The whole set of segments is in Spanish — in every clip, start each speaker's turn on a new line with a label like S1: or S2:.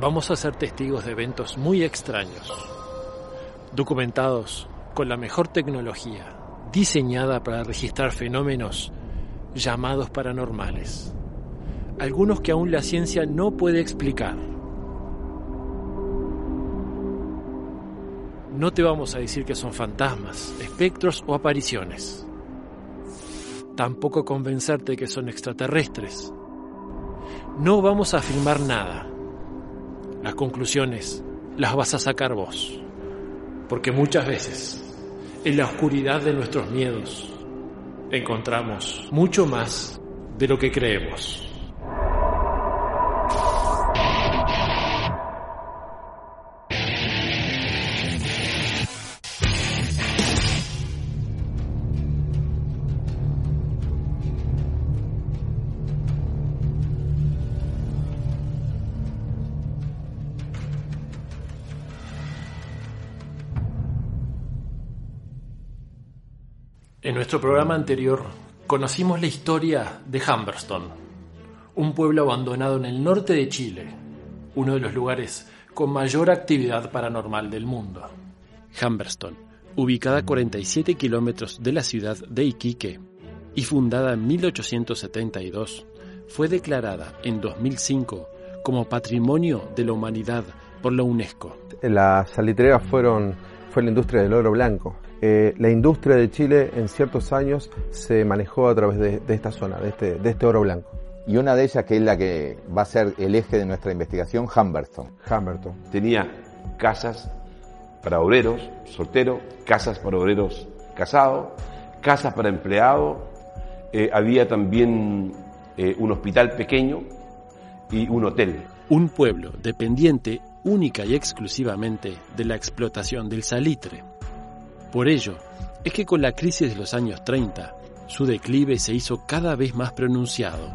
S1: vamos a ser testigos de eventos muy extraños, documentados con la mejor tecnología, diseñada para registrar fenómenos llamados paranormales, algunos que aún la ciencia no puede explicar. No te vamos a decir que son fantasmas, espectros o apariciones. Tampoco convencerte que son extraterrestres. No vamos a afirmar nada. Las conclusiones las vas a sacar vos. Porque muchas veces, en la oscuridad de nuestros miedos, encontramos mucho más de lo que creemos. Nuestro programa anterior conocimos la historia de Humberston, un pueblo abandonado en el norte de Chile, uno de los lugares con mayor actividad paranormal del mundo. Humberston, ubicada a 47 kilómetros de la ciudad de Iquique y fundada en 1872, fue declarada en 2005 como Patrimonio de la Humanidad por la UNESCO.
S2: Las salitreras fueron fue la industria del oro blanco. Eh, la industria de Chile en ciertos años se manejó a través de, de esta zona, de este, de este oro blanco.
S3: Y una de ellas que es la que va a ser el eje de nuestra investigación, Humberton.
S2: Humberton.
S4: Tenía casas para obreros solteros, casas para obreros casados, casas para empleados, eh, había también eh, un hospital pequeño y un hotel.
S1: Un pueblo dependiente única y exclusivamente de la explotación del salitre. Por ello, es que con la crisis de los años 30, su declive se hizo cada vez más pronunciado,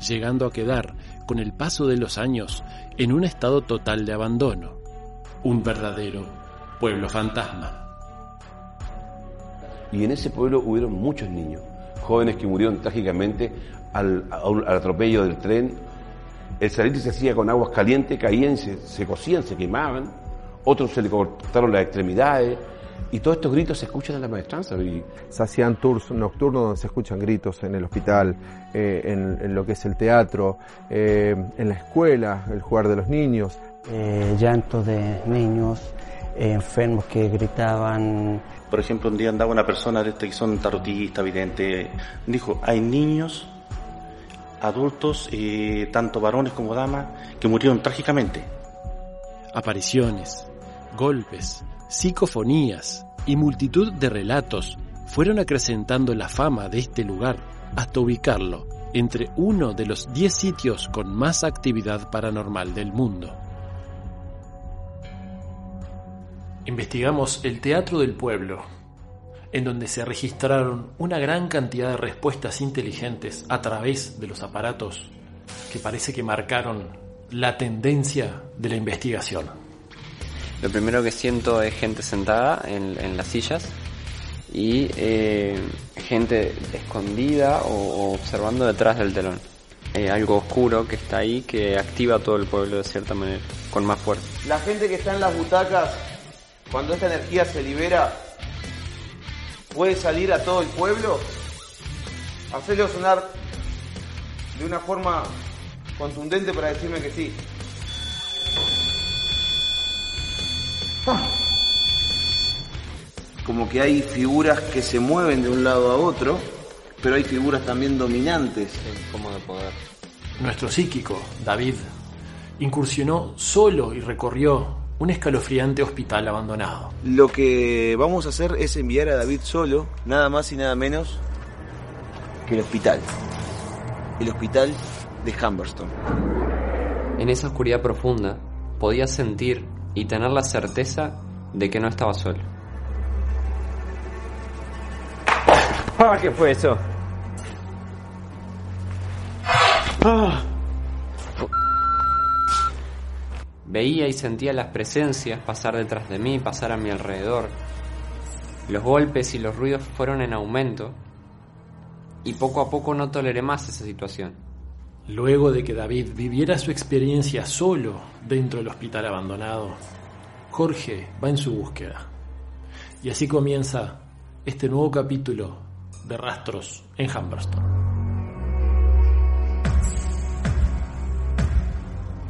S1: llegando a quedar, con el paso de los años, en un estado total de abandono. Un verdadero pueblo fantasma.
S4: Y en ese pueblo hubieron muchos niños, jóvenes que murieron trágicamente al, atropello del tren. El salitre se hacía con aguas calientes, caían, se, se cocían, se quemaban. Otros se le cortaron las extremidades. Y todos estos gritos se escuchan en la maestranza. Y...
S2: Se hacían tours nocturnos donde se escuchan gritos en el hospital, eh, en, en, lo que es el teatro, eh, en la escuela, el jugar de los niños.
S5: Eh, llantos de niños, enfermos que gritaban.
S6: Por ejemplo, un día andaba una persona de este que son tarotistas, videntes, dijo, hay niños, adultos, tanto varones como damas, que murieron trágicamente.
S1: Apariciones, golpes, psicofonías y multitud de relatos fueron acrecentando la fama de este lugar hasta ubicarlo entre uno de los 10 sitios con más actividad paranormal del mundo. Investigamos el Teatro del Pueblo, en donde se registraron una gran cantidad de respuestas inteligentes a través de los aparatos que parece que marcaron la tendencia de la investigación.
S7: Lo primero que siento es gente sentada en, las sillas y eh, gente escondida o, observando detrás del telón. Eh, algo oscuro que está ahí que activa todo el pueblo de cierta manera, con más fuerza.
S8: La gente que está en las butacas, cuando esta energía se libera, puede salir a todo el pueblo, hacerlo sonar de una forma contundente para decirme que sí. Como que hay figuras que se mueven de un lado a otro, pero hay figuras también dominantes.
S7: como de poder.
S1: Nuestro psíquico, David, incursionó solo y recorrió un escalofriante hospital abandonado.
S8: Lo que vamos a hacer es enviar a David solo, nada más y nada menos que el hospital. El hospital de Humberston.
S7: En esa oscuridad profunda podía sentir y tener la certeza de que no estaba solo.
S9: Ah, ¿Qué fue eso?
S7: Ah. Veía y sentía las presencias pasar detrás de mí, pasar a mi alrededor. Los golpes y los ruidos fueron en aumento y poco a poco no toleré más esa situación.
S1: Luego de que David viviera su experiencia solo dentro del hospital abandonado, Jorge va en su búsqueda. Y así comienza este nuevo capítulo de Rastros en Humberston.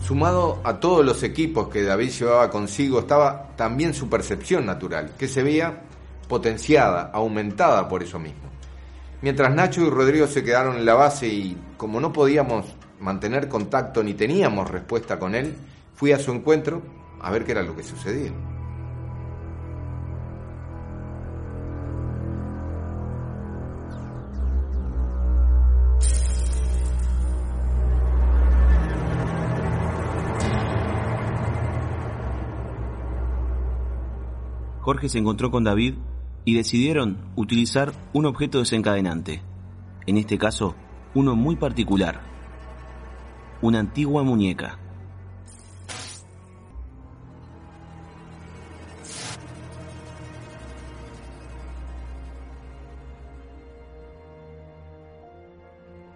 S3: Sumado a todos los equipos que David llevaba consigo estaba también su percepción natural, que se veía potenciada, aumentada por eso mismo. Mientras Nacho y Rodrigo se quedaron en la base y como no podíamos mantener contacto ni teníamos respuesta con él, fui a su encuentro a ver qué era lo que sucedía.
S10: Jorge se encontró con David y decidieron utilizar un objeto desencadenante, en este caso uno muy particular, una antigua muñeca.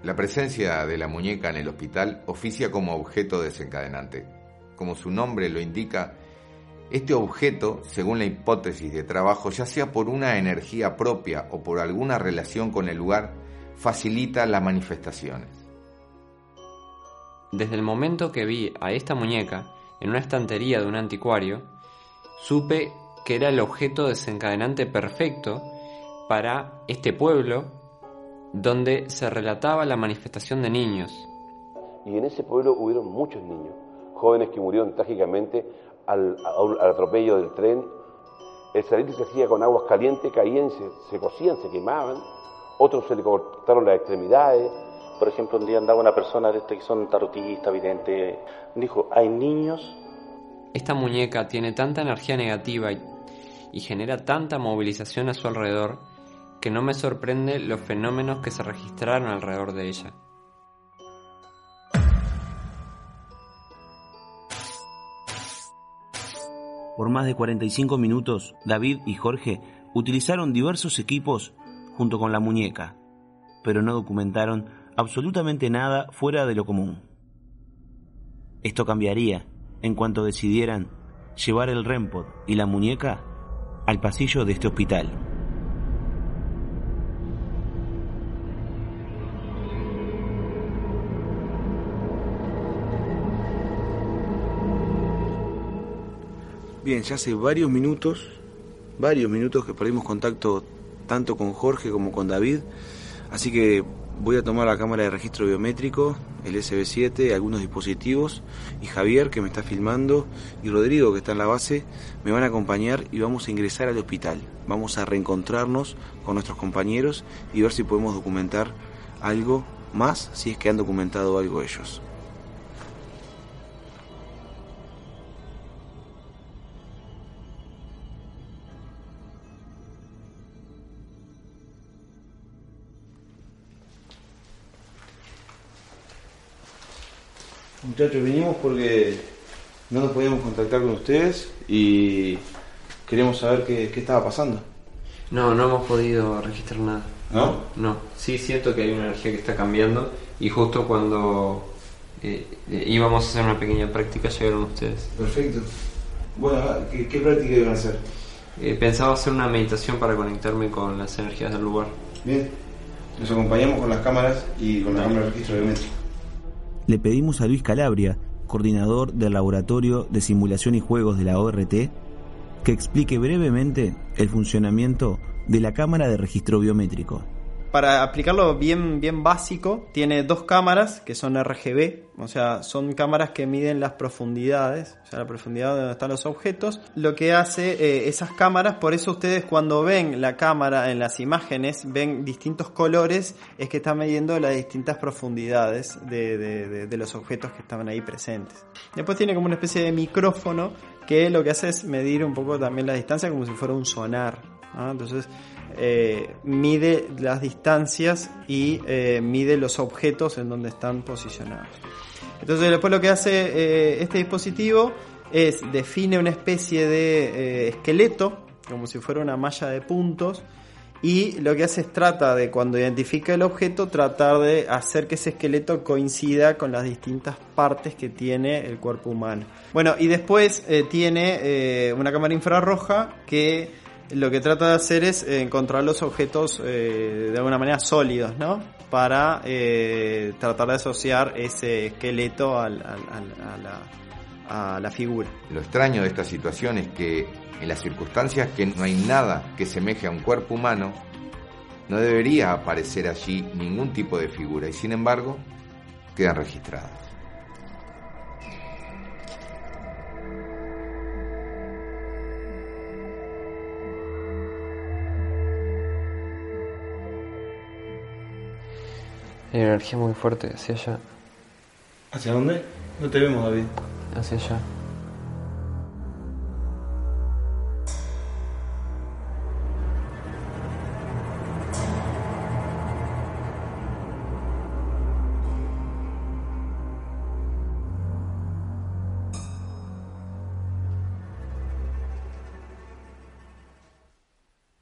S3: La presencia de la muñeca en el hospital oficia como objeto desencadenante. Como su nombre lo indica, este objeto, según la hipótesis de trabajo, ya sea por una energía propia o por alguna relación con el lugar, facilita las manifestaciones.
S7: Desde el momento que vi a esta muñeca en una estantería de un anticuario, supe que era el objeto desencadenante perfecto para este pueblo donde se relataba la manifestación de niños.
S4: Y en ese pueblo hubieron muchos niños, jóvenes que murieron trágicamente al, al atropello del tren. El satélite se hacía con aguas calientes, caían, se, se cocían, se quemaban. Otros se le cortaron las extremidades.
S6: Por ejemplo, un día andaba una persona de este que son tarotistas, videntes, dijo, hay niños.
S7: Esta muñeca tiene tanta energía negativa y, y genera tanta movilización a su alrededor que no me sorprende los fenómenos que se registraron alrededor de ella.
S10: Por más de 45 minutos, David y Jorge utilizaron diversos equipos junto con la muñeca, pero no documentaron absolutamente nada fuera de lo común. Esto cambiaría en cuanto decidieran llevar el REMPOD y la muñeca al pasillo de este hospital.
S8: Bien, ya hace varios minutos, varios minutos que perdimos contacto tanto con Jorge como con David, así que voy a tomar la cámara de registro biométrico, el SB7, algunos dispositivos, y Javier, que me está filmando, y Rodrigo, que está en la base, me van a acompañar y vamos a ingresar al hospital. Vamos a reencontrarnos con nuestros compañeros y ver si podemos documentar algo más, si es que han documentado algo ellos. Muchachos, vinimos porque no nos podíamos contactar con ustedes y queríamos saber qué, qué estaba pasando.
S7: No, no hemos podido registrar nada.
S8: ¿No?
S7: No, sí siento que hay una energía que está cambiando y justo cuando eh, eh, íbamos a hacer una pequeña práctica llegaron ustedes.
S8: Perfecto. Bueno, ¿qué, qué práctica iban a hacer?
S7: Eh, pensaba hacer una meditación para conectarme con las energías del lugar.
S8: Bien, nos acompañamos con las cámaras y con la cámara de registro biométrico.
S10: Le pedimos a Luis Calabria, coordinador del Laboratorio de Simulación y Juegos de la ORT, que explique brevemente el funcionamiento de la cámara de registro biométrico.
S11: Para aplicarlo bien, bien básico, tiene dos cámaras que son RGB, o sea, son cámaras que miden las profundidades, o sea, la profundidad de donde están los objetos. Lo que hace eh, esas cámaras, por eso ustedes cuando ven la cámara en las imágenes, ven distintos colores, es que está midiendo las distintas profundidades de, los objetos que estaban ahí presentes. Después tiene como una especie de micrófono que lo que hace es medir un poco también la distancia como si fuera un sonar. ¿no? Entonces, eh, mide las distancias y eh, mide los objetos en donde están posicionados. Entonces después lo que hace eh, este dispositivo es define una especie de esqueleto, como si fuera una malla de puntos, y lo que hace es trata de cuando identifica el objeto tratar de hacer que ese esqueleto coincida con las distintas partes que tiene el cuerpo humano. Bueno, y después eh, tiene eh, una cámara infrarroja que lo que trata de hacer es eh, encontrar los objetos eh, de alguna manera sólidos, ¿no? Para eh, tratar de asociar ese esqueleto a, la, a la figura.
S3: Lo extraño de esta situación es que en las circunstancias que no hay nada que semeje a un cuerpo humano, no debería aparecer allí ningún tipo de figura y sin embargo quedan registradas.
S7: Hay una energía muy fuerte hacia allá,
S8: ¿Hacia dónde? No te vemos, David.
S7: hacia allá.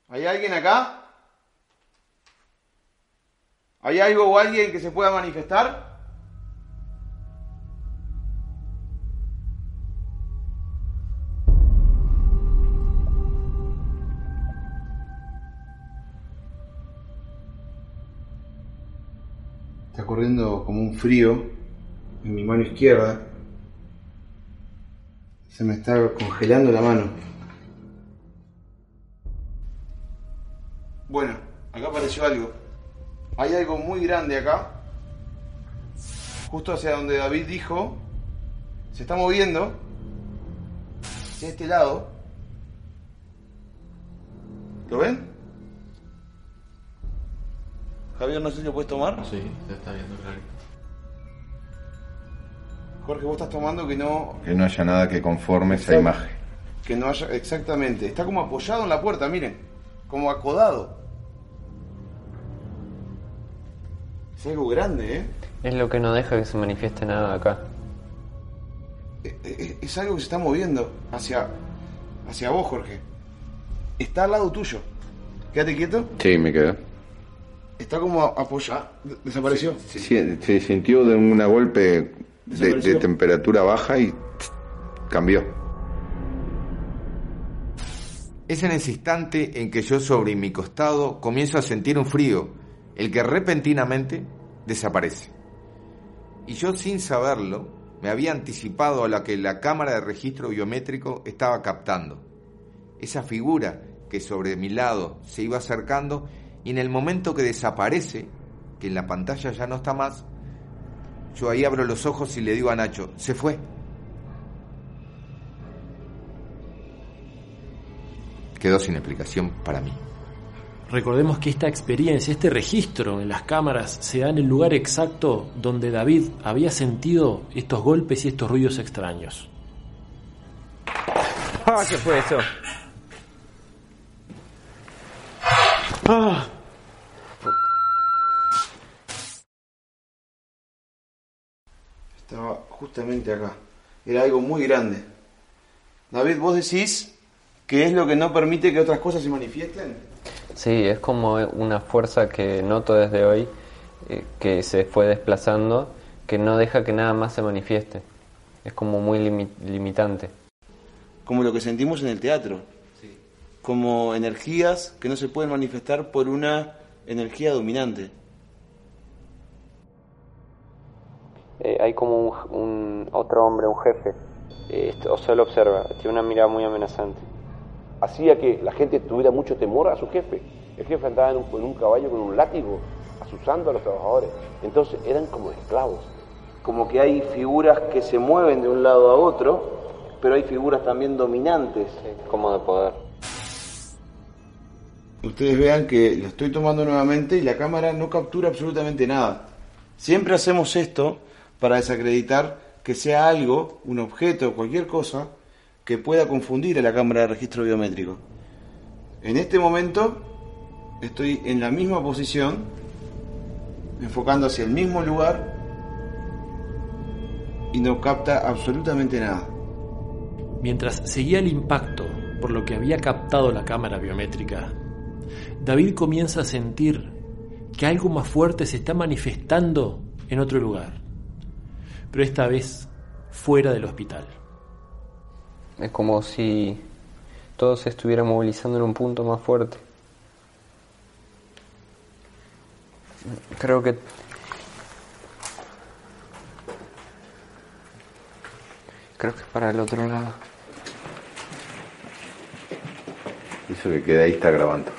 S12: ¿Hay alguien acá? ¿Hay algo o alguien que se pueda manifestar?
S8: Está corriendo como un frío en mi mano izquierda. Se me está congelando la mano.
S12: Bueno, acá apareció algo. Hay algo muy grande acá. Justo hacia donde David dijo. Se está moviendo. Hacia este lado. ¿Lo ven? Javier, no sé si lo puedes tomar.
S1: Sí, se está viendo claro.
S12: Jorge, vos estás tomando que no,
S3: Que no haya nada que conforme esa imagen.
S12: que no haya. Exactamente. Está como apoyado en la puerta, miren. Como acodado. Es algo grande, ¿eh?
S7: Es lo que no deja que se manifieste nada acá.
S12: Eh, eh, Es algo que se está moviendo hacia, hacia vos, Jorge. Está al lado tuyo. Quédate quieto.
S3: Sí, me quedó.
S12: Está como apoyado. Desapareció.
S3: Sí, se sintió de un golpe de, temperatura baja y cambió. Es en ese instante en que yo sobre mi costado comienzo a sentir un frío, el que repentinamente desaparece. Y yo sin saberlo me había anticipado a la que la cámara de registro biométrico estaba captando. Esa figura que sobre mi lado se iba acercando y en el momento que desaparece, que en la pantalla ya no está más, yo ahí abro los ojos y le digo a Nacho, se fue. Quedó sin explicación para mí.
S1: Recordemos que esta experiencia, este registro en las cámaras, se da en el lugar exacto donde David había sentido estos golpes y estos ruidos extraños.
S9: Ah, ¿qué fue eso?
S8: Ah. Estaba justamente acá. Era algo muy grande.
S12: David, vos decís que es lo que no permite que otras cosas se manifiesten.
S7: Sí, es como una fuerza que noto desde hoy, eh, que se fue desplazando, que no deja que nada más se manifieste. Es como muy limi- limitante.
S8: Como lo que sentimos en el teatro. Como energías que no se pueden manifestar por una energía dominante.
S7: Eh, hay como un, un otro hombre, un jefe, eh, o solo observa, tiene una mirada muy amenazante.
S4: Hacía que la gente tuviera mucho temor a su jefe. El jefe andaba en un, en un caballo con un látigo, asusando a los trabajadores. Entonces eran como esclavos.
S8: Como que hay figuras que se mueven de un lado a otro, pero hay figuras también dominantes.
S7: Como de poder.
S8: Ustedes vean que lo estoy tomando nuevamente y la cámara no captura absolutamente nada. Siempre hacemos esto para desacreditar que sea algo, un objeto, cualquier cosa, que pueda confundir a la cámara de registro biométrico. En este momento estoy en la misma posición, enfocando hacia el mismo lugar y no capta absolutamente nada.
S1: Mientras seguía el impacto por lo que había captado la cámara biométrica, David comienza a sentir que algo más fuerte se está manifestando en otro lugar, pero esta vez fuera del hospital.
S7: Es como si todo se estuviera movilizando en un punto más fuerte. Creo que creo que es para el otro lado.
S3: Eso que queda ahí está grabando.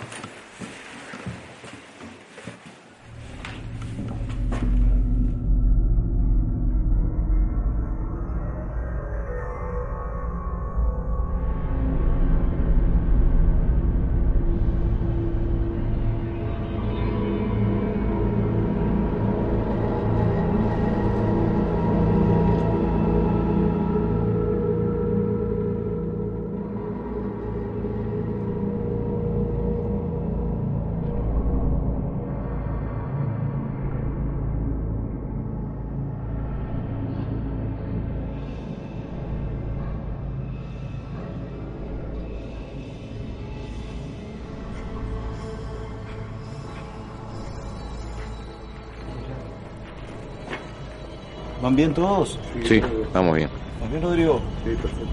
S8: ¿Van bien todos?
S3: Sí, vamos bien.
S8: ¿Vas bien, Rodrigo?
S13: Sí, perfecto.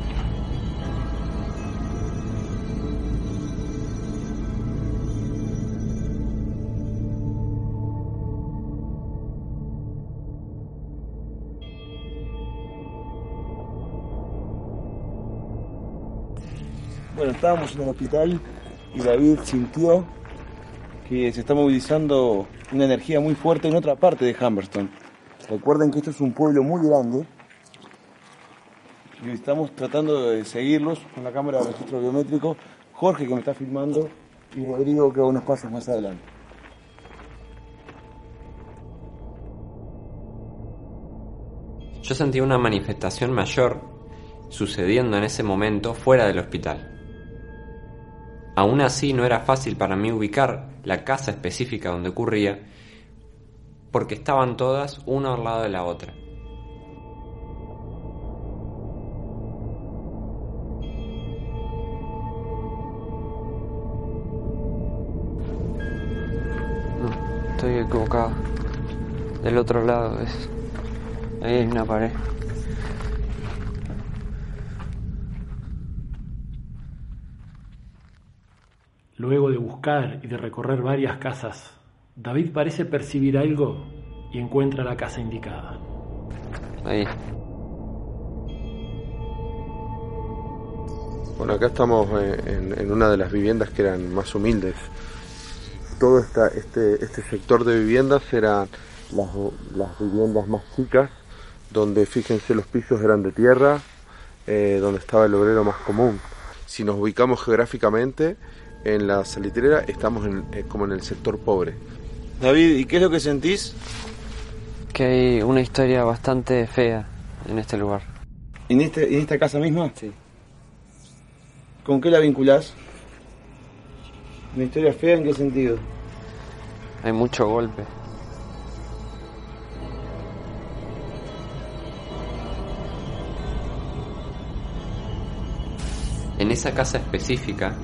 S8: Bueno, estábamos en el hospital y David sintió que se está movilizando una energía muy fuerte en otra parte de Humberston. Recuerden que esto es un pueblo muy grande y estamos tratando de seguirlos con la cámara de registro biométrico. Jorge que me está filmando y Rodrigo que va unos pasos más adelante.
S7: Yo sentí una manifestación mayor sucediendo en ese momento fuera del hospital. Aún así no era fácil para mí ubicar la casa específica donde ocurría, porque estaban todas una al lado de la otra. No, estoy equivocado. Del otro lado es. Ahí hay una pared.
S1: Luego de buscar y de recorrer varias casas, David parece percibir algo y encuentra la casa indicada.
S7: Ahí.
S13: Bueno, acá estamos eh, en, una de las viviendas que eran más humildes. Todo esta, este, este sector de viviendas eran las, viviendas más chicas, donde fíjense los pisos eran de tierra, eh, donde estaba el obrero más común. Si nos ubicamos geográficamente, en la salitrera estamos eh, como en el sector pobre.
S8: David, ¿y qué es lo que sentís?
S7: Que hay una historia bastante fea en este lugar.
S8: ¿En, este, en esta casa misma? Sí. ¿Con qué la vinculás? ¿Una historia fea en qué sentido?
S7: Hay mucho golpe. En esa casa específica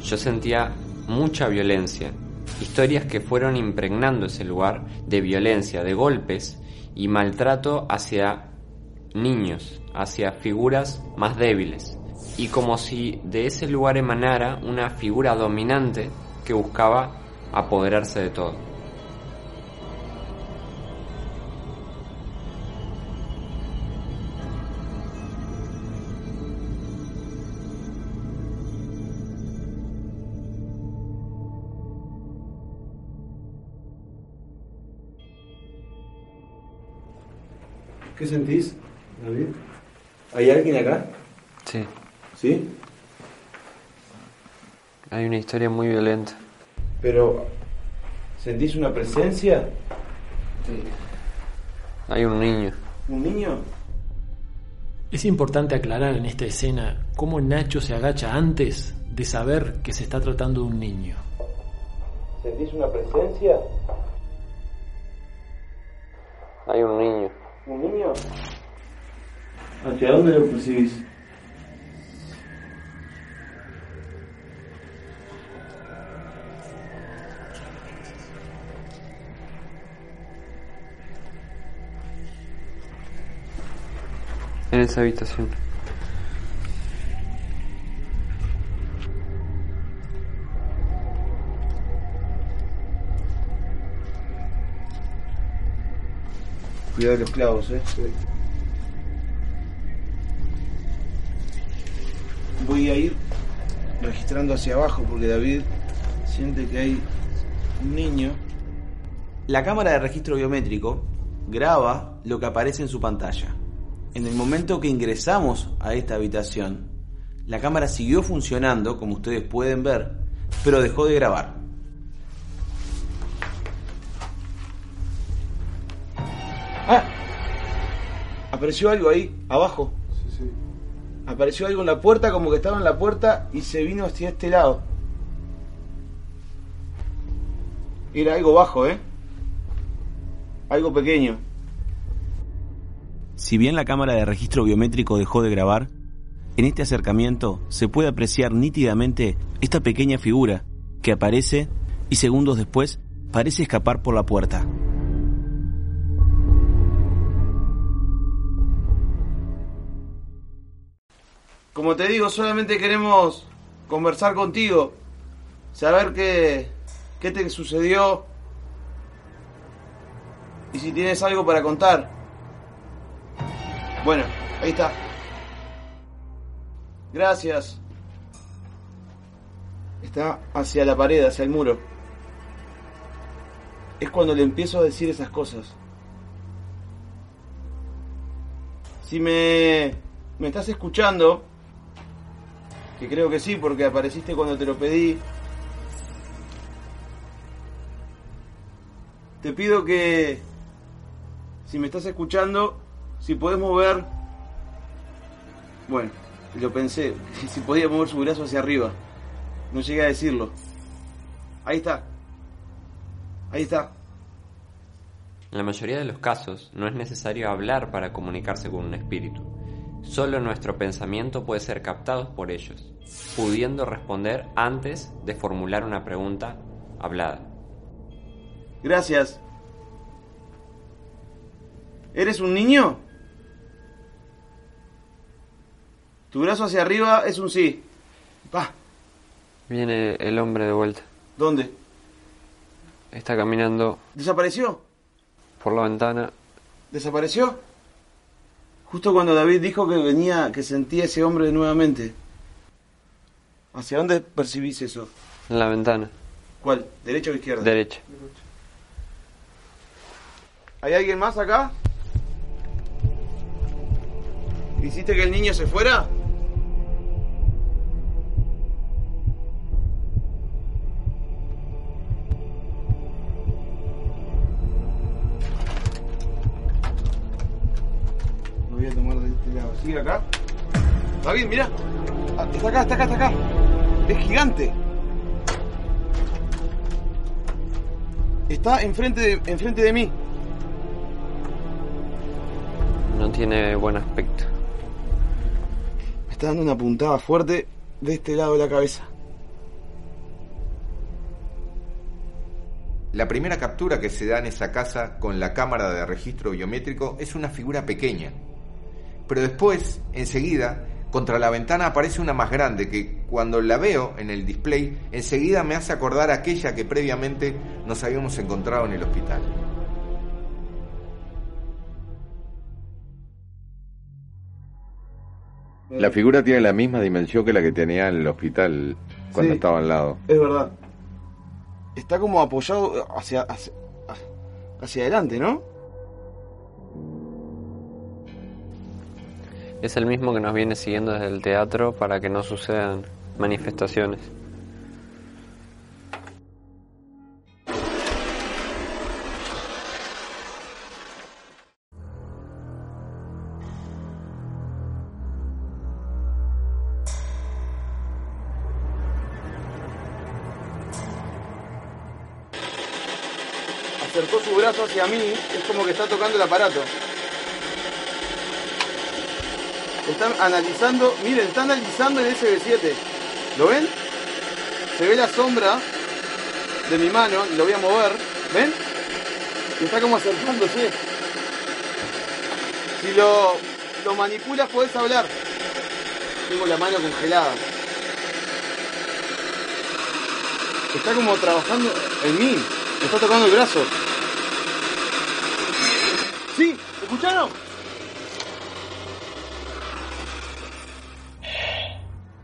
S7: yo sentía mucha violencia, historias que fueron impregnando ese lugar de violencia, de golpes y maltrato hacia niños, hacia figuras más débiles. Y como si de ese lugar emanara una figura dominante que buscaba apoderarse de todo.
S8: ¿Qué sentís, David? ¿Hay alguien acá?
S7: Sí.
S8: ¿Sí?
S7: Hay una historia muy violenta.
S8: Pero, ¿sentís una presencia?
S7: Hay un niño.
S8: ¿Un niño?
S1: Es importante aclarar en esta escena cómo Nacho se agacha antes de saber que se está tratando de un niño.
S8: ¿Sentís una presencia?
S7: Hay un niño
S8: un niño. ¿Hacia dónde lo percibís?
S7: En esa habitación.
S8: Cuidado de los clavos, eh. Voy a ir registrando hacia abajo porque David siente que hay un niño. La cámara de registro biométrico graba lo que aparece en su pantalla. En el momento que ingresamos a esta habitación, la cámara siguió funcionando, como ustedes pueden ver, pero dejó de grabar. Apareció algo ahí, abajo. Apareció algo en la puerta, como que estaba en la puerta y se vino hacia este lado. Era algo bajo, ¿eh? Algo pequeño. Si bien la cámara de registro biométrico dejó de grabar, en este acercamiento se puede apreciar nítidamente esta pequeña figura que aparece y segundos después parece escapar por la puerta. Como te digo, solamente queremos conversar contigo, saber qué, qué te sucedió y si tienes algo para contar. Bueno, ahí está. Gracias. Está hacia la pared, hacia el muro. Es cuando le empiezo a decir esas cosas. Si me, me estás escuchando, que creo que sí, porque apareciste cuando te lo pedí, te pido que, si me estás escuchando, si podés mover, bueno, lo pensé, si podía mover su brazo hacia arriba, no llegué a decirlo. Ahí está, ahí está.
S7: En la mayoría de los casos no es necesario hablar para comunicarse con un espíritu. Solo nuestro pensamiento puede ser captado por ellos, pudiendo responder antes de formular una pregunta hablada.
S8: Gracias. ¿Eres un niño? Tu brazo hacia arriba es un sí. Pa.
S7: Viene el hombre de vuelta.
S8: ¿Dónde?
S7: Está caminando
S8: ¿Desapareció?
S7: por la ventana.
S8: ¿Desapareció? Justo cuando David dijo que venía, que sentía ese hombre nuevamente. ¿Hacia dónde percibís eso?
S7: En la ventana.
S8: ¿Cuál? ¿Derecha o izquierda?
S7: Derecha.
S8: ¿Hay alguien más acá? ¿Hiciste que el niño se fuera? Voy a tomar de este lado. ¿Sigue acá? David, mira. Ah, Está acá, está acá, está acá. Es gigante. Está enfrente de, enfrente de mí.
S7: No tiene buen aspecto.
S8: Me está dando una puntada fuerte de este lado de la cabeza.
S3: La primera captura que se da en esa casa con la cámara de registro biométrico es una figura pequeña. Pero después, enseguida, contra la ventana aparece una más grande que cuando la veo en el display, enseguida me hace acordar aquella que previamente nos habíamos encontrado en el hospital.
S14: La figura tiene la misma dimensión que la que tenía en el hospital cuando
S8: Sí.
S14: estaba al lado.
S8: Es verdad. Está como apoyado hacia, hacia, hacia adelante, ¿no?
S7: Es el mismo que nos viene siguiendo desde el teatro para que no sucedan manifestaciones.
S8: Acercó su brazo hacia mí, es como que está tocando el aparato. Están analizando, miren, está analizando el SB7. ¿Lo ven? Se ve la sombra de mi mano, y lo voy a mover. ¿Ven? Está como acercándose. Si lo
S1: lo manipulas podés hablar. Tengo la mano congelada. Está como trabajando en mí. Me está tocando el brazo. ¿Sí? ¿Escucharon?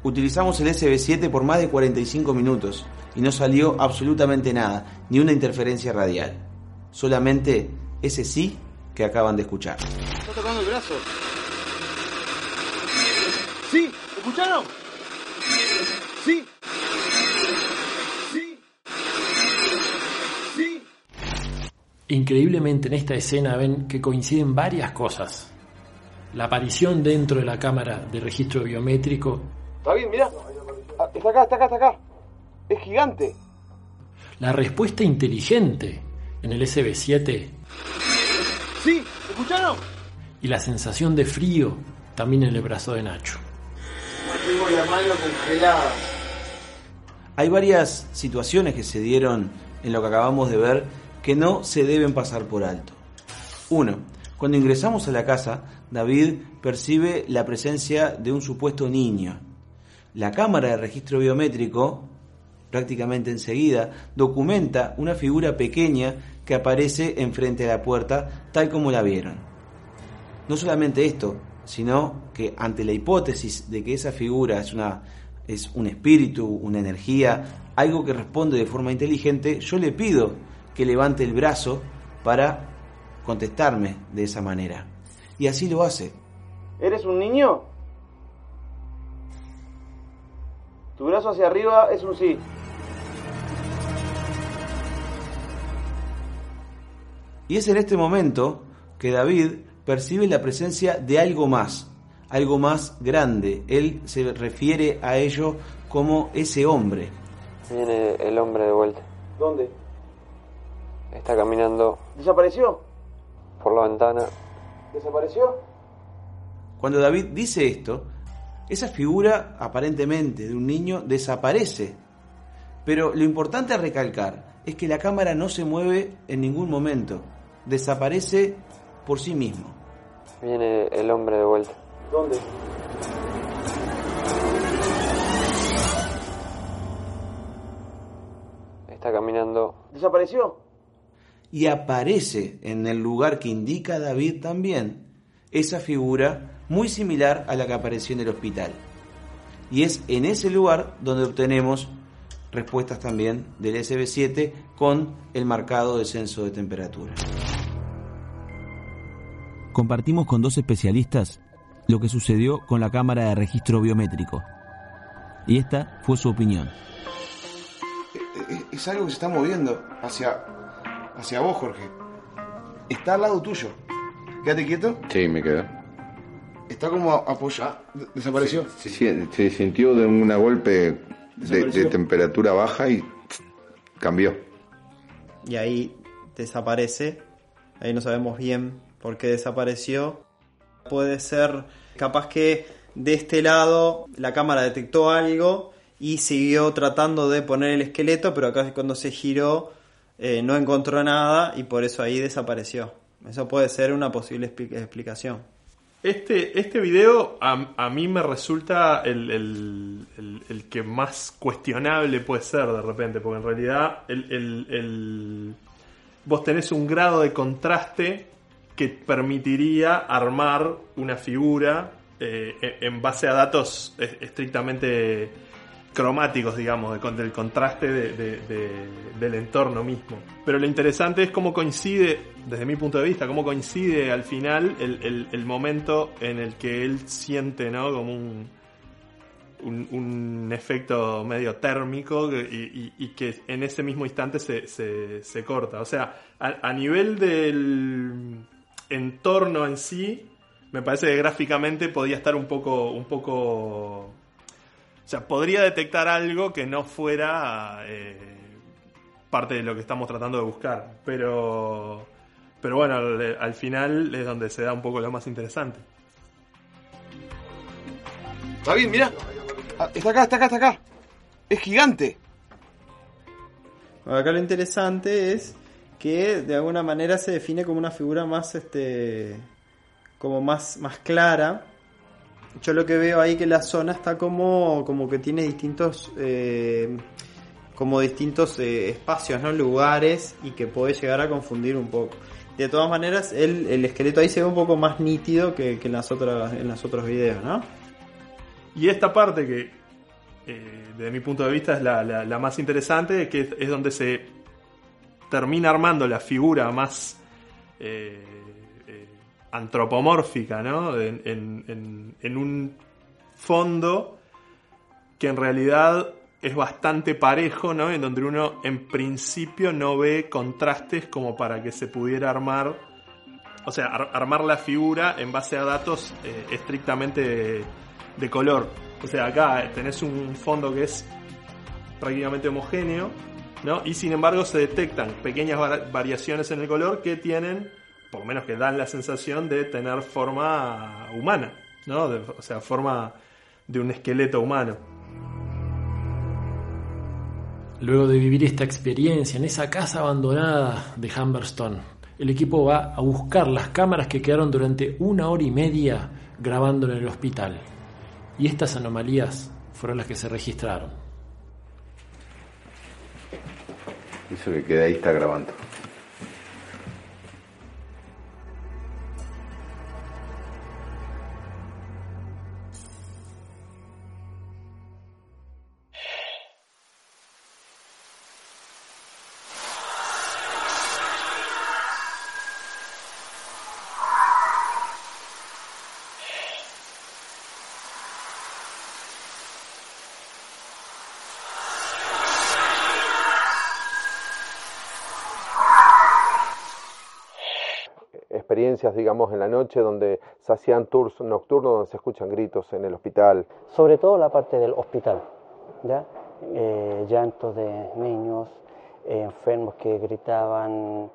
S8: Utilizamos el SB7 por más de 45 minutos y no salió absolutamente nada, ni una interferencia radial. Solamente ese sí que acaban de escuchar.
S1: Está tocando el brazo. ¿Sí? ¿Escucharon? ¿Sí? ¿Sí? ¿Sí?
S15: Increíblemente en esta escena ven que coinciden varias cosas. La aparición dentro de la cámara de registro biométrico,
S1: Está bien, mirá. Ah, Está acá, está acá, está acá. Es gigante.
S15: la respuesta inteligente en el SB7
S1: ¿Sí? ¿Escucharon?
S15: y la sensación de frío también en el brazo de Nacho.
S1: Tengo la mano congelada.
S8: Hay varias situaciones que se dieron en lo que acabamos de ver que no se deben pasar por alto. Uno, cuando ingresamos a la casa, David percibe la presencia de un supuesto niño. La cámara de registro biométrico, prácticamente enseguida, documenta una figura pequeña que aparece enfrente de la puerta, tal como la vieron. No solamente esto, sino que ante la hipótesis de que esa figura es una es un espíritu, una energía, algo que responde de forma inteligente, yo le pido que levante el brazo para contestarme de esa manera. Y así lo hace.
S1: ¿Eres un niño? Tu brazo hacia arriba es un sí.
S8: Y es en este momento que David percibe la presencia de algo más, algo más grande. Él se refiere a ello como ese hombre.
S7: Viene el hombre de vuelta.
S1: ¿Dónde?
S7: Está caminando
S1: ¿Desapareció?
S7: por la ventana.
S1: ¿Desapareció?
S8: Cuando David dice esto, esa figura aparentemente de un niño desaparece. Pero lo importante a recalcar es que la cámara no se mueve en ningún momento, desaparece por sí mismo.
S7: Viene el hombre de vuelta.
S1: ¿Dónde?
S7: Está caminando
S1: ¿Desapareció?
S8: Y aparece en el lugar que indica David también esa figura muy similar a la que apareció en el hospital. Y es en ese lugar donde obtenemos respuestas también del SB7 con el marcado descenso de temperatura. Compartimos con dos especialistas lo que sucedió con la cámara de registro biométrico. Y esta fue su opinión.
S16: Es algo que se está moviendo hacia, hacia vos, Jorge. Está al lado tuyo. Quédate quieto.
S14: Sí, me quedó.
S16: Está como apoyado. ¿Desapareció?
S14: Sí, sí, se sintió de un golpe de, temperatura baja y cambió.
S11: y ahí desaparece. Ahí no sabemos bien por qué desapareció. Puede ser capaz que de este lado la cámara detectó algo y siguió tratando de poner el esqueleto, pero acá cuando se giró eh, no encontró nada y por eso ahí desapareció. Eso puede ser una posible expli- explicación.
S15: Este, este video a, a mí me resulta el, el- el- que más cuestionable puede ser de repente, porque en realidad el, vos tenés un grado de contraste que permitiría armar una figura eh, en en base a datos eh, estrictamente cromáticos, digamos, del contraste de- de- de- del entorno mismo. Pero lo interesante es cómo coincide, desde mi punto de vista, cómo coincide al final el, momento en el que él siente, ¿no? Como un, un, efecto medio térmico y, que en ese mismo instante se, se- se corta. O sea, a, a nivel del entorno en sí, me parece que gráficamente podía estar un poco, un poco o sea, podría detectar algo que no fuera eh, parte de lo que estamos tratando de buscar. Pero, pero bueno, al, al final es donde se da un poco lo más interesante.
S16: Está bien, mirá. Ah, Está acá, está acá, está acá. Es gigante.
S11: Acá lo interesante es que de alguna manera se define como una figura más este como más, más clara. Yo lo que veo ahí que la zona está como, como que tiene distintos eh, como distintos eh, espacios, ¿no? lugares y que puede llegar a confundir un poco. De todas maneras, el, el esqueleto ahí se ve un poco más nítido que, que en las otras en los otros videos, ¿no?
S15: Y esta parte que, eh, desde mi punto de vista, es la, la- más interesante, que es, donde se termina armando la figura más antropomórfica, ¿no? En, un fondo que en realidad es bastante parejo, ¿no? En donde uno en principio no ve contrastes como para que se pudiera armar, o sea, ar- armar la figura en base a datos eh, estrictamente de, de color. O sea, acá tenés un fondo que es prácticamente homogéneo, ¿no? Y sin embargo se detectan pequeñas var- variaciones en el color que tienen, por lo menos que dan la sensación de tener forma humana, ¿no? De- o sea, forma de un esqueleto humano.
S1: Luego de vivir esta experiencia en esa casa abandonada de Humberstone, el equipo va a buscar las cámaras que quedaron durante una hora y media grabando en el hospital. Y estas anomalías fueron las que se registraron.
S14: Eso que queda ahí está grabando.
S13: Experiencias, digamos, en la noche donde se hacían tours nocturnos donde se escuchan gritos en el hospital.
S5: Sobre todo la parte del hospital, ¿ya? Eh, llantos de niños, enfermos que gritaban.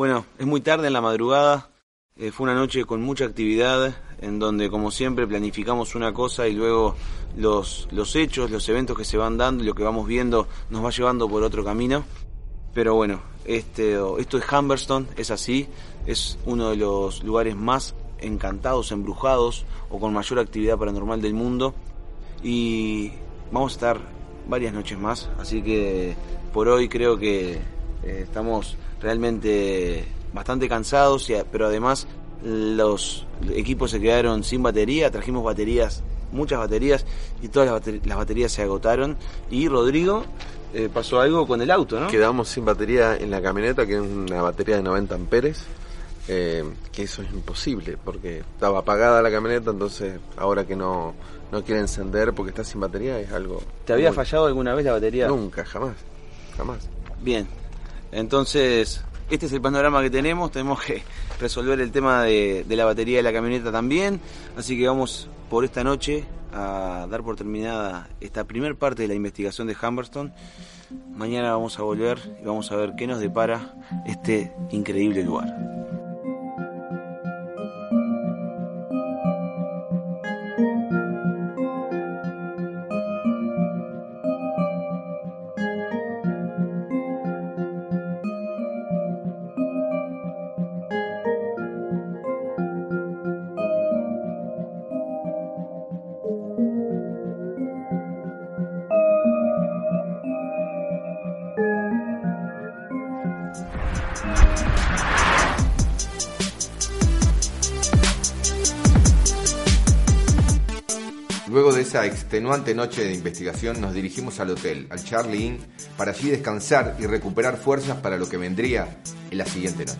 S8: Bueno, es muy tarde en la madrugada. eh, fue una noche con mucha actividad, en donde, como siempre, planificamos una cosa y luego los, los hechos, los eventos que se van dando y lo que vamos viendo nos va llevando por otro camino. Pero bueno, este, esto es Humberstone, es así, es uno de los lugares más encantados, embrujados o con mayor actividad paranormal del mundo. Y vamos a estar varias noches más, así que por hoy creo que eh, estamos realmente bastante cansados, pero además los equipos se quedaron sin batería, trajimos baterías, muchas baterías, y todas las, bater- las baterías se agotaron. Y Rodrigo, eh, pasó algo con el auto, ¿no?
S13: Quedamos sin batería en la camioneta, que es una batería de 90 amperes, eh, que eso es imposible, porque estaba apagada la camioneta, entonces ahora que no, no quiere encender porque está sin batería es algo...
S8: ¿Te había
S13: muy-
S8: fallado alguna vez la batería?
S13: Nunca, jamás, jamás.
S8: Bien, entonces este es el panorama que tenemos, tenemos que resolver el tema de, la batería de la camioneta también, así que vamos por esta noche a dar por terminada esta primer parte de la investigación de Humberstone. Mañana vamos a volver y vamos a ver qué nos depara este increíble lugar.
S3: esa extenuante noche de investigación nos dirigimos al hotel, al Charlie Inn, para allí descansar y recuperar fuerzas para lo que vendría en la siguiente noche.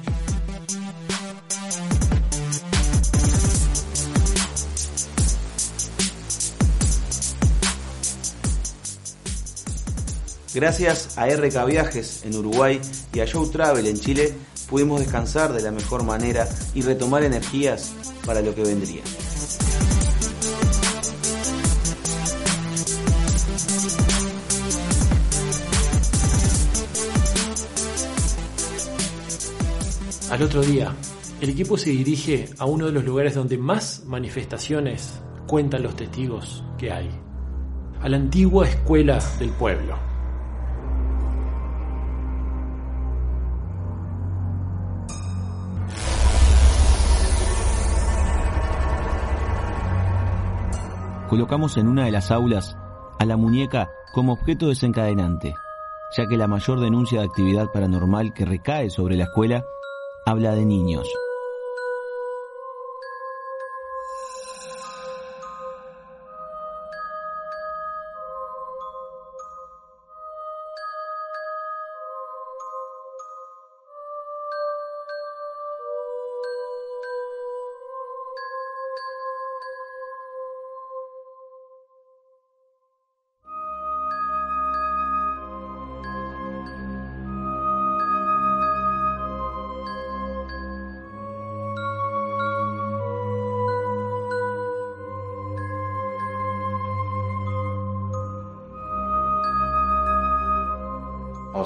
S8: Gracias a RK Viajes en Uruguay y a Show Travel en Chile, pudimos descansar de la mejor manera y retomar energías para lo que vendría.
S1: Al otro día, el equipo se dirige a uno de los lugares donde más manifestaciones cuentan los testigos que hay, a la antigua escuela del pueblo.
S10: Colocamos en una de las aulas a la muñeca como objeto desencadenante, ya que la mayor denuncia de actividad paranormal que recae sobre la escuela habla de niños.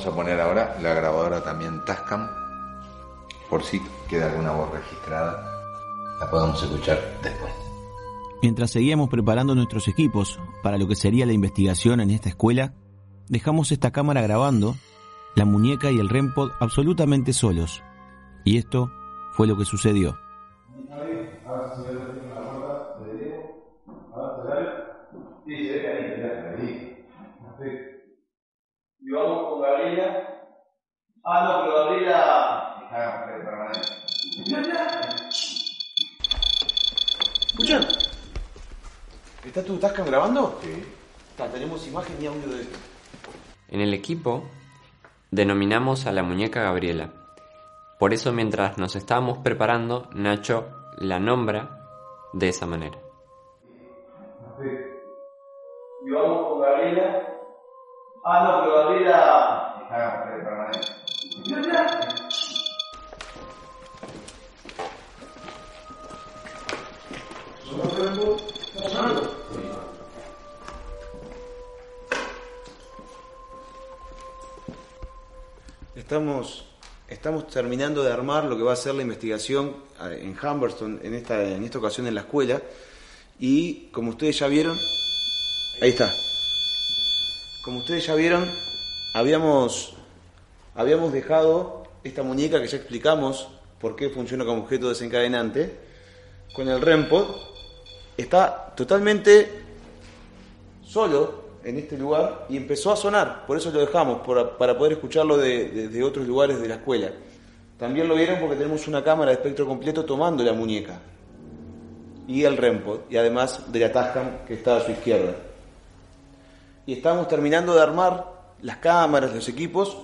S3: Vamos a poner ahora la grabadora también Tascam, por si queda alguna voz registrada, la podemos escuchar después.
S10: Mientras seguíamos preparando nuestros equipos para lo que sería la investigación en esta escuela, dejamos esta cámara grabando, la muñeca y el REMPOD absolutamente solos. Y esto fue lo que sucedió.
S7: Equipo denominamos a la muñeca Gabriela. Por eso mientras nos estábamos preparando, Nacho la nombra de esa manera.
S12: Y vamos con Gabriela. Ah, no, pero Gabriela.
S8: Estamos, estamos terminando de armar lo que va a ser la investigación eh, en Humberston, en esta, en esta ocasión en la escuela. Y como ustedes ya vieron, ahí está. Como ustedes ya vieron, habíamos, habíamos dejado esta muñeca que ya explicamos por qué funciona como objeto desencadenante, con el REMPOD, está totalmente solo en este lugar y empezó a sonar, por eso lo dejamos, para poder escucharlo de, otros lugares de la escuela. También lo vieron porque tenemos una cámara de espectro completo tomando la muñeca y el REMPOD, y además de la Tascam que está a su izquierda. Y estábamos terminando de armar las cámaras, los equipos,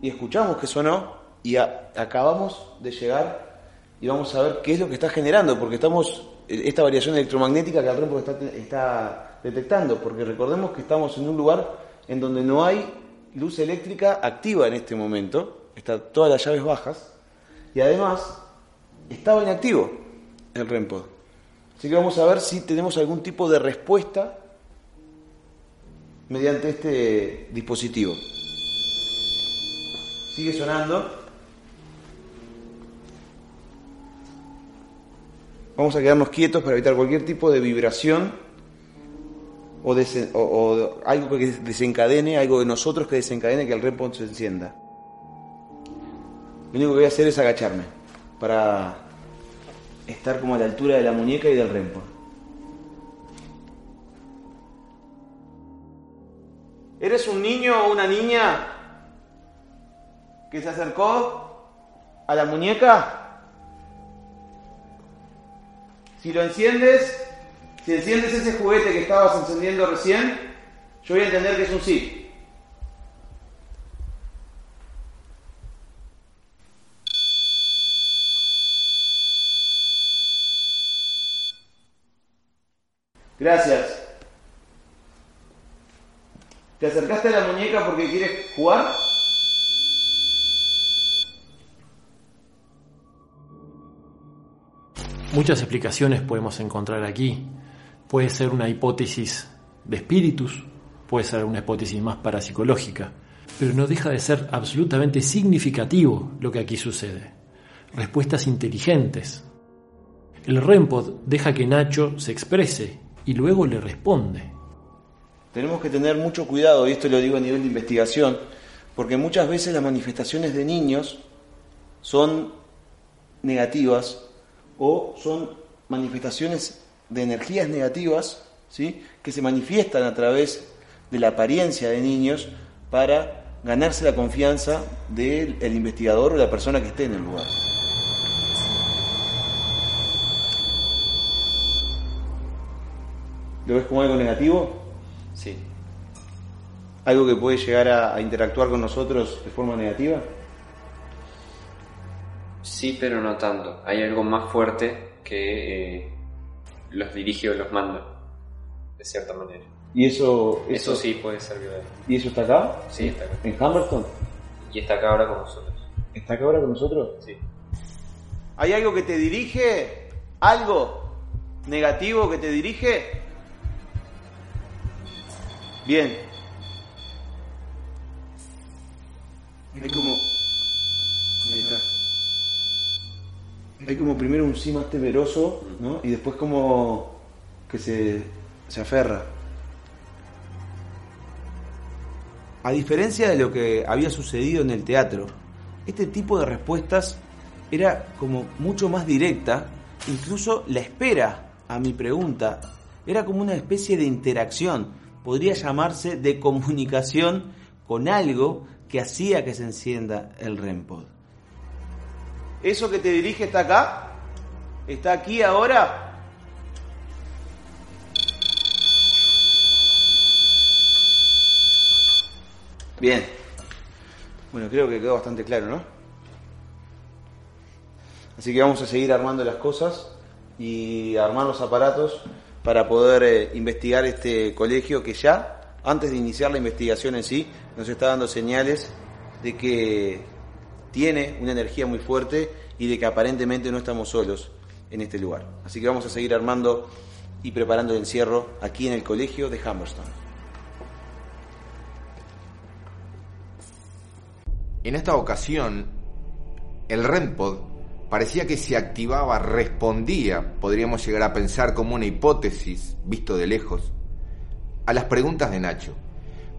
S8: y escuchamos que sonó, y acabamos de llegar y vamos a ver qué es lo que está generando, porque estamos, esta variación electromagnética que el está, está detectando, porque recordemos que estamos en un lugar en donde no hay luz eléctrica activa en este momento, están todas las llaves bajas, y además estaba inactivo el REMPOD. Así que vamos a ver si tenemos algún tipo de respuesta mediante este dispositivo. Sigue sonando. Vamos a quedarnos quietos para evitar cualquier tipo de vibración o, desen- o- algo que desencadene, algo de nosotros que desencadene que el REMPOD se encienda. Lo único que voy a hacer es agacharme para estar como a la altura de la muñeca y del REMPOD. ¿Eres un niño o una niña que se acercó a la muñeca? Si lo enciendes, si enciendes ese juguete que estabas encendiendo recién, yo voy a entender que es un sí. Gracias.
S12: ¿Te acercaste a la muñeca porque quieres jugar?
S1: Muchas explicaciones podemos encontrar aquí. Puede ser una hipótesis de espíritus, puede ser una hipótesis más parapsicológica, pero no deja de ser absolutamente significativo lo que aquí sucede. Respuestas inteligentes. El Rempod deja que Nacho se exprese y luego le responde.
S8: Tenemos que tener mucho cuidado, y esto lo digo a nivel de investigación, porque muchas veces las manifestaciones de niños son negativas o son manifestaciones de energías negativas ¿sí? que se manifiestan a través de la apariencia de niños para ganarse la confianza del el investigador o la persona que esté en el lugar. ¿Lo ves como algo negativo?
S7: Sí.
S8: ¿Algo que puede llegar a, a interactuar con nosotros de forma negativa?
S7: Sí, pero no tanto. Hay algo más fuerte que eh, los dirige o los manda, de cierta manera.
S8: ¿Y eso,
S7: Eso, sí puede ser violento.
S8: ¿Y eso está acá?
S7: Sí, está acá.
S8: ¿En Humberston?
S7: Y está acá ahora con nosotros.
S8: ¿Está acá ahora con nosotros?
S7: Sí.
S12: ¿Hay algo que te dirige? ¿Algo negativo que te dirige? Bien.
S8: Hay como. Hay como primero un sí más temeroso, ¿no? Y después como que se, se aferra. A diferencia de lo que había sucedido en el teatro, este tipo de respuestas era como mucho más directa, incluso la espera a mi pregunta era como una especie de interacción, podría llamarse de comunicación con algo que hacía que se encienda el REMPOD.
S12: ¿Eso que te dirige está acá? ¿Está aquí ahora?
S8: Bien. Bueno, creo que quedó bastante claro, ¿no? Así que vamos a seguir armando las cosas y armar los aparatos para poder eh, investigar este colegio que ya, antes de iniciar la investigación en sí, nos está dando señales de que tiene una energía muy fuerte y de que aparentemente no estamos solos en este lugar. Así que vamos a seguir armando y preparando el encierro aquí en el colegio de Humberston.
S3: En esta ocasión, el REMPOD parecía que se activaba, respondía, podríamos llegar a pensar como una hipótesis, visto de lejos, a las preguntas de Nacho.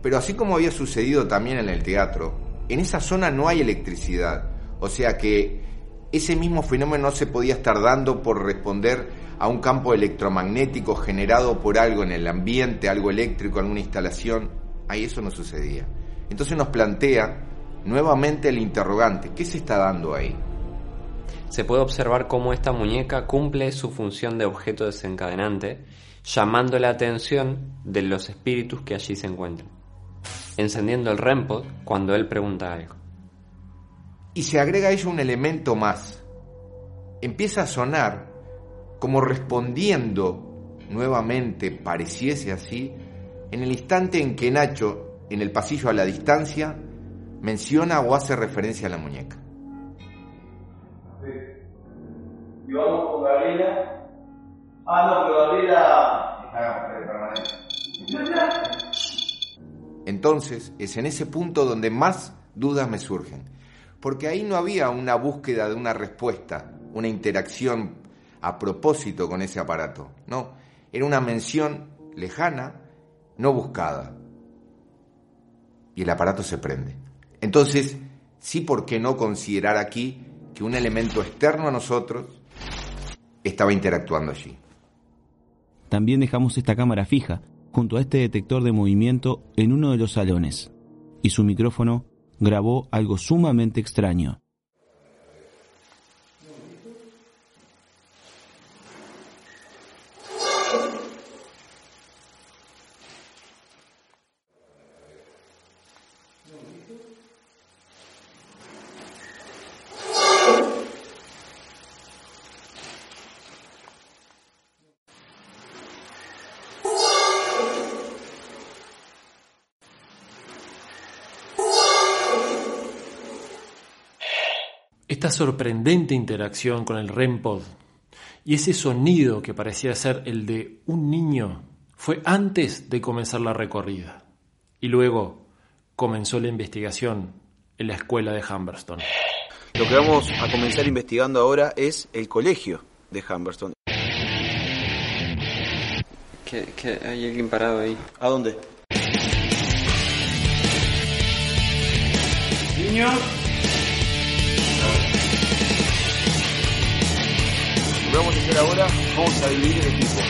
S3: Pero así como había sucedido también en el teatro, en esa zona no hay electricidad, o sea que ese mismo fenómeno no se podía estar dando por responder a un campo electromagnético generado por algo en el ambiente, algo eléctrico, alguna instalación. Ahí eso no sucedía. Entonces nos plantea nuevamente el interrogante, ¿qué se está dando ahí?
S7: Se puede observar cómo esta muñeca cumple su función de objeto desencadenante, llamando la atención de los espíritus que allí se encuentran, encendiendo el REMPOD cuando él pregunta algo.
S3: Y se agrega a ello un elemento más. Empieza a sonar como respondiendo nuevamente, pareciese así, en el instante en que Nacho, en el pasillo a la distancia, menciona o hace referencia a la muñeca.
S12: Y vamos con Gabriela. Ah, no, pero Gabriela está
S3: Entonces es en ese punto donde más dudas me surgen, porque ahí no había una búsqueda de una respuesta, una interacción a propósito con ese aparato, no, era una mención lejana, no buscada. Y el aparato se prende. Entonces, sí, ¿por qué no considerar aquí que un elemento externo a nosotros estaba interactuando allí?
S10: También dejamos esta cámara fija junto a este detector de movimiento en uno de los salones y su micrófono grabó algo sumamente extraño.
S1: Esta sorprendente interacción con el REM-pod y ese sonido que parecía ser el de un niño fue antes de comenzar la recorrida. Y luego comenzó la investigación en la escuela de Humberston.
S8: Lo que vamos a comenzar investigando ahora es el colegio de Humberston.
S7: ¿Qué, qué, hay alguien parado ahí.
S8: ¿A dónde?
S17: Niños.
S8: Que vamos a hacer ahora, vamos a dividir el equipo.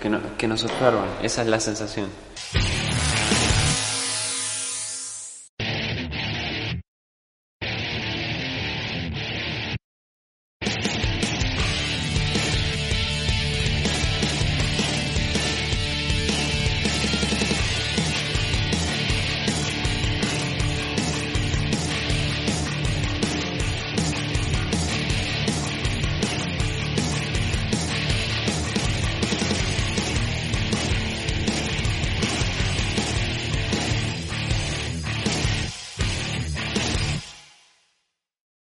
S7: Que, no, que nos observan, esa es la sensación.